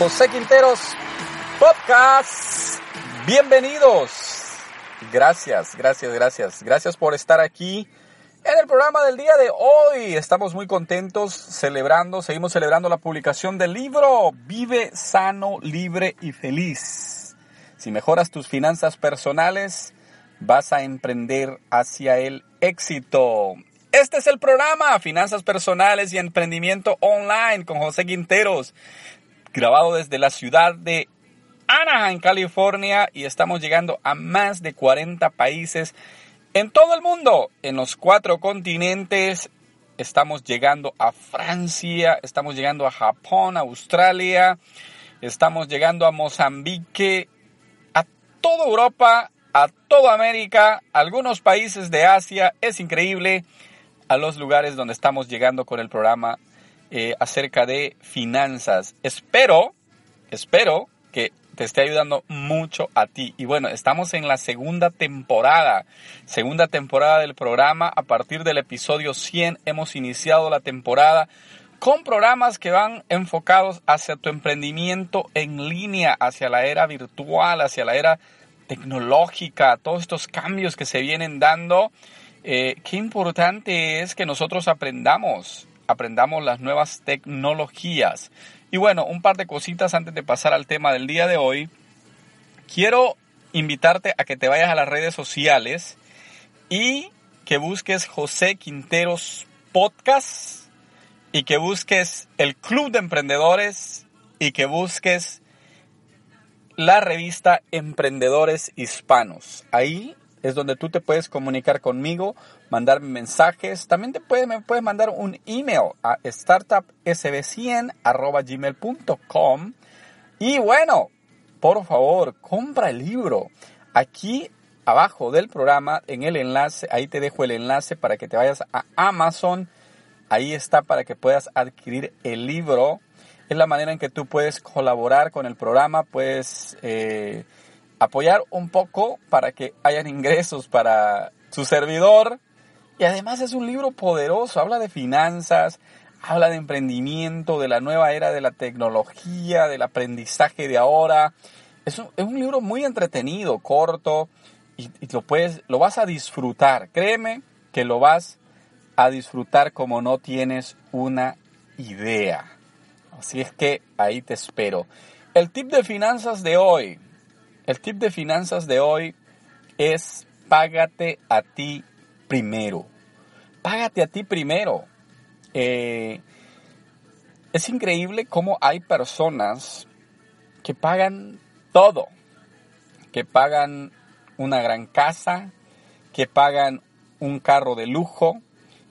José Quinteros Podcast. Bienvenidos. Gracias, gracias, gracias. Gracias por estar aquí en el programa del día de hoy. Estamos muy contentos celebrando, seguimos celebrando la publicación del libro Vive sano, libre y feliz. Si mejoras tus finanzas personales, vas a emprender hacia el éxito. Este es el programa Finanzas Personales y Emprendimiento Online con José Quinteros grabado desde la ciudad de Anaheim, California, y estamos llegando a más de 40 países en todo el mundo, en los cuatro continentes. Estamos llegando a Francia, estamos llegando a Japón, a Australia, estamos llegando a Mozambique, a toda Europa, a toda América, algunos países de Asia. Es increíble a los lugares donde estamos llegando con el programa eh, acerca de finanzas. Espero, espero que te esté ayudando mucho a ti. Y bueno, estamos en la segunda temporada, segunda temporada del programa. A partir del episodio 100 hemos iniciado la temporada con programas que van enfocados hacia tu emprendimiento en línea, hacia la era virtual, hacia la era tecnológica, todos estos cambios que se vienen dando. Eh, qué importante es que nosotros aprendamos aprendamos las nuevas tecnologías. Y bueno, un par de cositas antes de pasar al tema del día de hoy. Quiero invitarte a que te vayas a las redes sociales y que busques José Quinteros Podcast y que busques el Club de Emprendedores y que busques la revista Emprendedores Hispanos. Ahí es donde tú te puedes comunicar conmigo, mandarme mensajes. También te puedes, me puedes mandar un email a startupsb100.gmail.com. Y bueno, por favor, compra el libro. Aquí abajo del programa, en el enlace, ahí te dejo el enlace para que te vayas a Amazon. Ahí está para que puedas adquirir el libro. Es la manera en que tú puedes colaborar con el programa, puedes... Eh, apoyar un poco para que hayan ingresos para su servidor. Y además es un libro poderoso, habla de finanzas, habla de emprendimiento, de la nueva era de la tecnología, del aprendizaje de ahora. Es un, es un libro muy entretenido, corto, y, y, lo, puedes, lo vas a disfrutar. Créeme que lo vas a disfrutar como no tienes una idea. Así es que ahí te espero. El tip de finanzas de hoy. El tip de finanzas de hoy es págate a ti primero. Págate a ti primero. Eh, es increíble cómo hay personas que pagan todo, que pagan una gran casa, que pagan un carro de lujo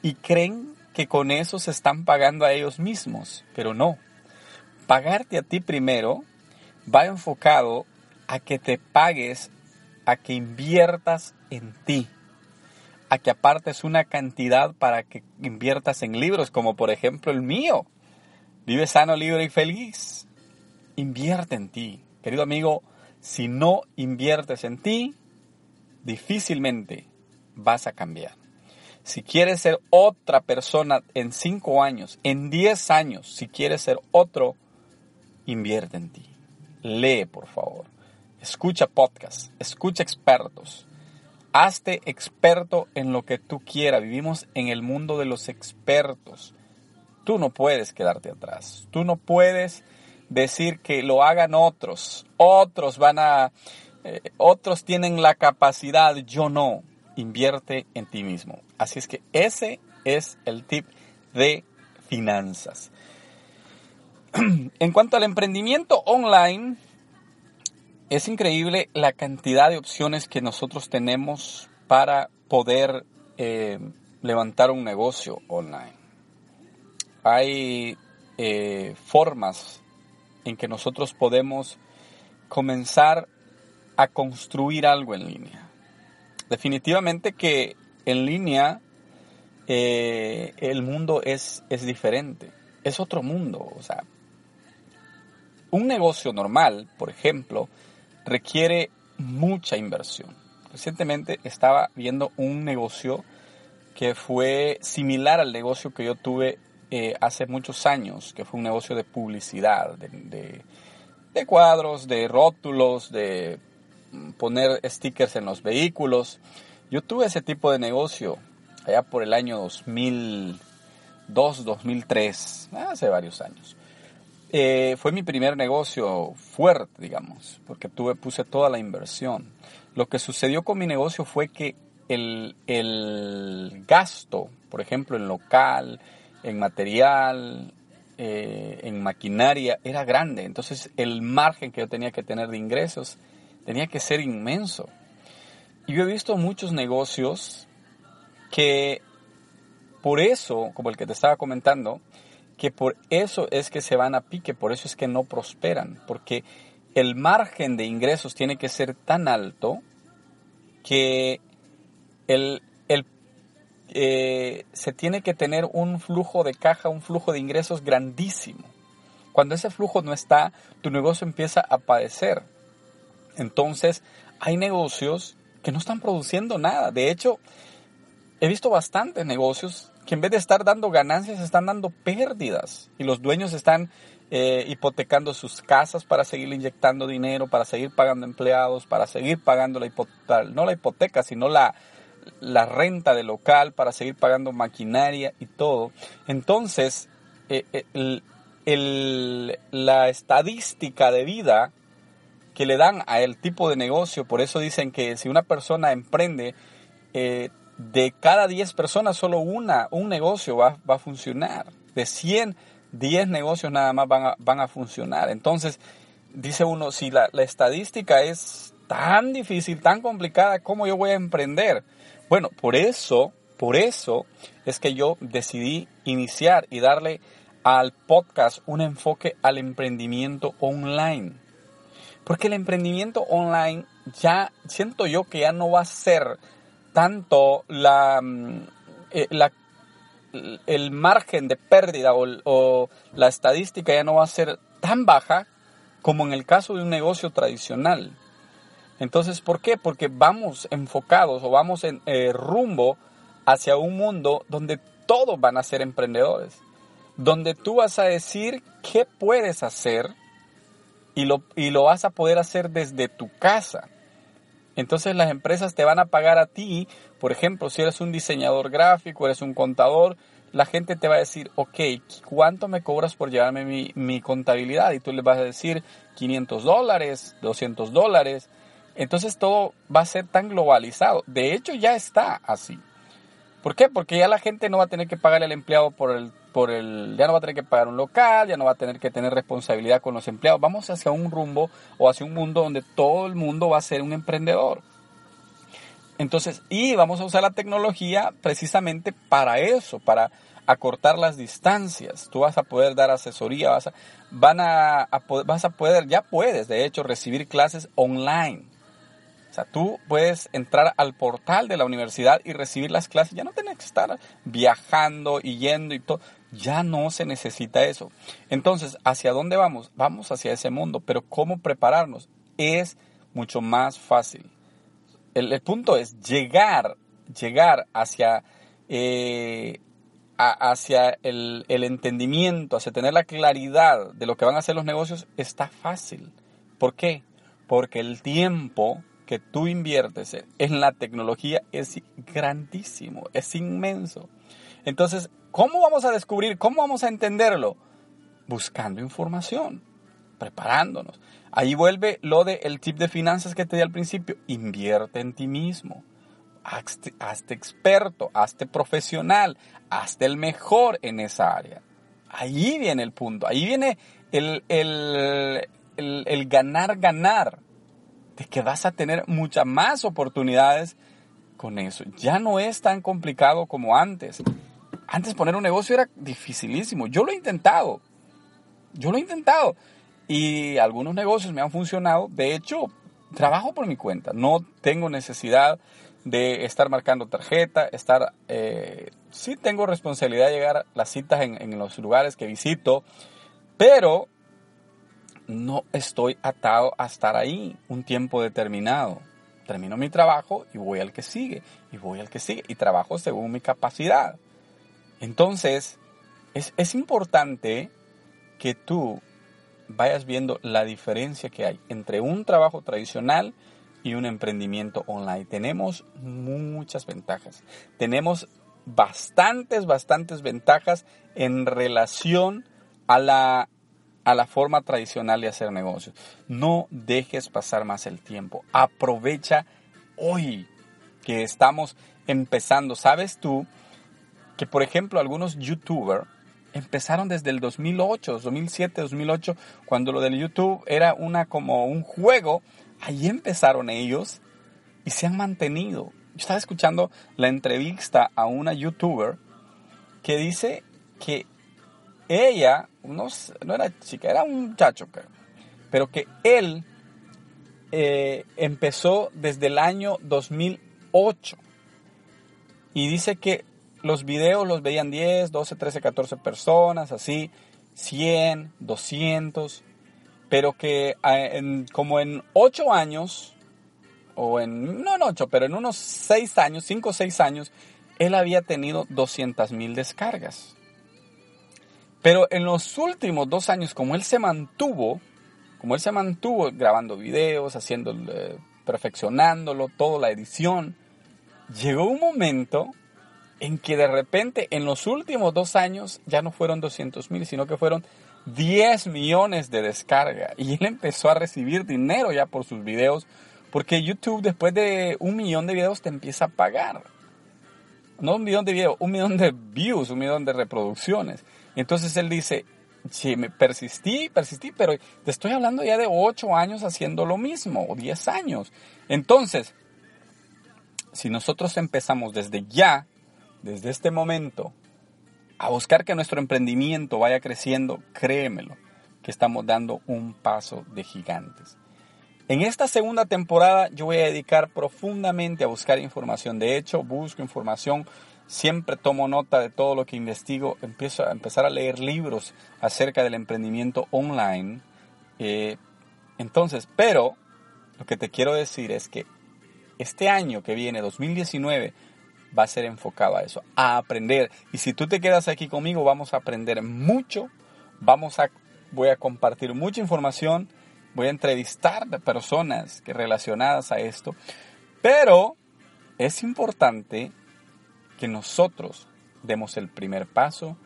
y creen que con eso se están pagando a ellos mismos, pero no. Pagarte a ti primero va enfocado a que te pagues, a que inviertas en ti, a que apartes una cantidad para que inviertas en libros, como por ejemplo el mío. Vive sano, libre y feliz. Invierte en ti. Querido amigo, si no inviertes en ti, difícilmente vas a cambiar. Si quieres ser otra persona en 5 años, en 10 años, si quieres ser otro, invierte en ti. Lee, por favor. Escucha podcasts, escucha expertos. Hazte experto en lo que tú quieras. Vivimos en el mundo de los expertos. Tú no puedes quedarte atrás. Tú no puedes decir que lo hagan otros. Otros van a... Eh, otros tienen la capacidad, yo no. Invierte en ti mismo. Así es que ese es el tip de finanzas. En cuanto al emprendimiento online, es increíble la cantidad de opciones que nosotros tenemos para poder eh, levantar un negocio online. Hay eh, formas en que nosotros podemos comenzar a construir algo en línea. Definitivamente que en línea eh, el mundo es, es diferente, es otro mundo. O sea, un negocio normal, por ejemplo, requiere mucha inversión. Recientemente estaba viendo un negocio que fue similar al negocio que yo tuve eh, hace muchos años, que fue un negocio de publicidad, de, de, cuadros, de rótulos, de poner stickers en los vehículos. Yo tuve ese tipo de negocio allá por el año 2002, 2003, hace varios años. Eh, fue mi primer negocio fuerte, digamos, porque tuve, puse toda la inversión. Lo que sucedió con mi negocio fue que el, el gasto, por ejemplo, en local, en material, eh, en maquinaria, era grande. Entonces el margen que yo tenía que tener de ingresos tenía que ser inmenso. Y yo he visto muchos negocios que por eso, como el que te estaba comentando, que por eso es que se van a pique, por eso es que no prosperan, porque el margen de ingresos tiene que ser tan alto que el, eh, se tiene que tener un flujo de caja, un flujo de ingresos grandísimo. Cuando ese flujo no está, tu negocio empieza a padecer. Entonces, hay negocios que no están produciendo nada. De hecho, he visto bastantes negocios que en vez de estar dando ganancias, están dando pérdidas. Y los dueños están eh, hipotecando sus casas para seguir inyectando dinero, para seguir pagando empleados, para seguir pagando la hipoteca, no la hipoteca, sino la, la renta del local para seguir pagando maquinaria y todo. Entonces, eh, eh, la estadística de vida que le dan a el tipo de negocio, por eso dicen que si una persona emprende, de cada 10 personas solo una, un negocio va, a funcionar. De 100, 10 negocios nada más van a, van a funcionar. Entonces, dice uno, si la, la estadística es tan difícil, tan complicada, ¿cómo yo voy a emprender? Bueno, por eso, por eso es que yo decidí iniciar y darle al podcast un enfoque al emprendimiento online. Porque el emprendimiento online ya siento yo que ya no va a ser tanto la, mm, eh, el margen de pérdida o, o, la estadística ya no va a ser tan baja como en el caso de un negocio tradicional. Entonces, ¿por qué? Porque vamos enfocados o vamos en eh, rumbo hacia un mundo donde todos van a ser emprendedores, donde tú vas a decir qué puedes hacer y lo, y lo vas a poder hacer desde tu casa. Entonces las empresas te van a pagar a ti, por ejemplo, si eres un diseñador gráfico, eres un contador, la gente te va a decir, ok, ¿cuánto me cobras por llevarme mi, mi contabilidad? Y tú le vas a decir 500 dólares, 200 dólares. Entonces todo va a ser tan globalizado. De hecho ya está así. ¿Por qué? Porque ya la gente no va a tener que pagarle al empleado por el, por el, ya no va a tener que pagar un local, ya no va a tener que tener responsabilidad con los empleados. Vamos hacia un rumbo o hacia un mundo donde todo el mundo va a ser un emprendedor. Entonces, y vamos a usar la tecnología precisamente para eso, para acortar las distancias. Tú vas a poder dar asesoría, vas a, van a, vas a poder, ya puedes, de hecho, recibir clases online o sea, tú puedes entrar al portal de la universidad y recibir las clases. Ya no tienes que estar viajando y yendo y todo. Ya no se necesita eso. Entonces, ¿hacia dónde vamos? Vamos hacia ese mundo. Pero ¿cómo prepararnos? Es mucho más fácil. El, punto es llegar, llegar hacia, eh, hacia el, el entendimiento, hacia tener la claridad de lo que van a hacer los negocios, está fácil. ¿Por qué? Porque el tiempo que tú inviertes en la tecnología es grandísimo, es inmenso. Entonces, ¿cómo vamos a descubrir, cómo vamos a entenderlo? Buscando información, preparándonos. Ahí vuelve lo de el tip de finanzas que te di al principio. Invierte en ti mismo. Hazte, experto, hazte profesional, hazte el mejor en esa área. Ahí viene el punto, ahí viene el, el, el, el ganar, ganar. de que vas a tener muchas más oportunidades con eso. Ya no es tan complicado como antes. Antes poner un negocio era dificilísimo. Yo lo he intentado. Yo lo he intentado. Y algunos negocios me han funcionado. De hecho, trabajo por mi cuenta. No tengo necesidad de estar marcando tarjeta, estar... Eh, sí tengo responsabilidad de llegar las citas en los lugares que visito, pero no estoy atado a estar ahí un tiempo determinado. Termino mi trabajo y voy al que sigue, y voy al que sigue, y trabajo según mi capacidad. Entonces, es, es importante que tú vayas viendo la diferencia que hay entre un trabajo tradicional y un emprendimiento online. Tenemos muchas ventajas. Tenemos bastantes, bastantes ventajas en relación a la, a la forma tradicional de hacer negocios. No dejes pasar más el tiempo. Aprovecha hoy que estamos empezando. ¿Sabes tú que, por ejemplo, algunos youtubers empezaron desde el 2008, 2007, 2008, cuando lo del YouTube era una como un juego, ahí empezaron ellos y se han mantenido. Estaba escuchando la entrevista a una youtuber que dice que ella, no, no era chica, era un muchacho, pero que él eh, empezó desde el año 2008 y dice que los videos los veían 10, 12, 13, 14 personas, así, 100, 200, pero que en, como en 8 años, o en, no en 8, pero en unos 6 años, 5 o 6 años, él había tenido 200 mil descargas. Pero en los últimos dos años, como él se mantuvo, como él se mantuvo grabando videos, haciendo, eh, perfeccionándolo, toda la edición, llegó un momento en que de repente en los últimos dos años ya no fueron 200 mil, sino que fueron 10 millones de descarga. Y él empezó a recibir dinero ya por sus videos, porque YouTube después de un millón de videos te empieza a pagar. No un millón de videos, un millón de views, un millón de reproducciones. Entonces él dice, sí, me persistí, persistí, pero te estoy hablando ya de 8 años haciendo lo mismo, o 10 años. Entonces, si nosotros empezamos desde ya, desde este momento a buscar que nuestro emprendimiento vaya creciendo, créemelo, que estamos dando un paso de gigantes. En esta segunda temporada yo voy a dedicar profundamente a buscar información. De hecho, busco información, siempre tomo nota de todo lo que investigo, empiezo a empezar a leer libros acerca del emprendimiento online. Eh, entonces, pero lo que te quiero decir es que este año que viene, 2019, va a ser enfocado a eso, a aprender. Y si tú te quedas aquí conmigo, vamos a aprender mucho, vamos a, voy a compartir mucha información, voy a entrevistar personas que relacionadas a esto, pero es importante que nosotros demos el primer paso,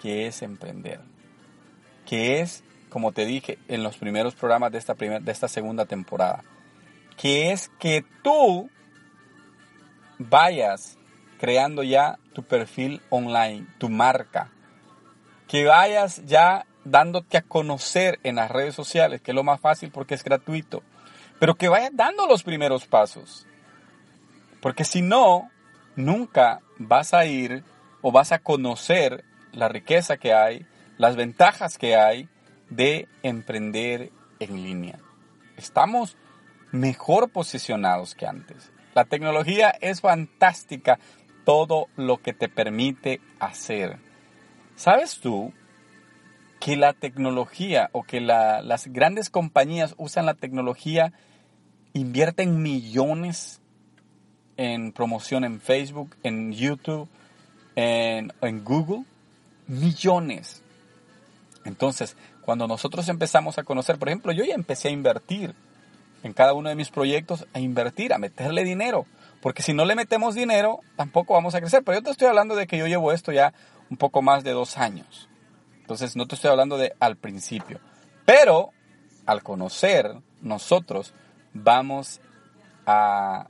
que es emprender, que es, como te dije en los primeros programas de esta, de esta segunda temporada, que es que tú vayas creando ya tu perfil online, tu marca. Que vayas ya dándote a conocer en las redes sociales, que es lo más fácil porque es gratuito. Pero que vayas dando los primeros pasos. Porque si no, nunca vas a ir o vas a conocer la riqueza que hay, las ventajas que hay de emprender en línea. Estamos mejor posicionados que antes. La tecnología es fantástica todo lo que te permite hacer. ¿Sabes tú que la tecnología o que las grandes compañías usan la tecnología, invierten millones en promoción en Facebook, en YouTube, en, Google? Millones. Entonces, cuando nosotros empezamos a conocer, por ejemplo, yo ya empecé a invertir en cada uno de mis proyectos, a invertir, a meterle dinero. Porque si no le metemos dinero, tampoco vamos a crecer. Pero yo te estoy hablando de que yo llevo esto ya un poco más de dos años. Entonces no te estoy hablando de al principio. Pero al conocer, nosotros vamos a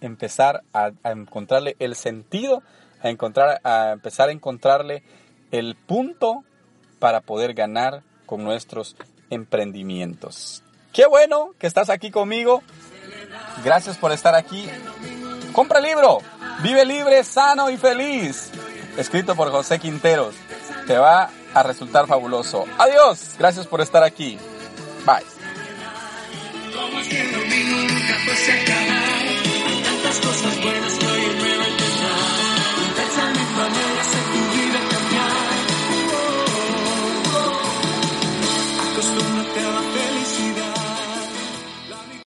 empezar a, encontrarle el sentido, a, encontrar, a empezar a encontrarle el punto para poder ganar con nuestros emprendimientos. Qué bueno que estás aquí conmigo. Gracias por estar aquí. Compra el libro. Vive libre, sano y feliz. Escrito por José Quinteros. Te va a resultar fabuloso. Adiós. Gracias por estar aquí. Bye.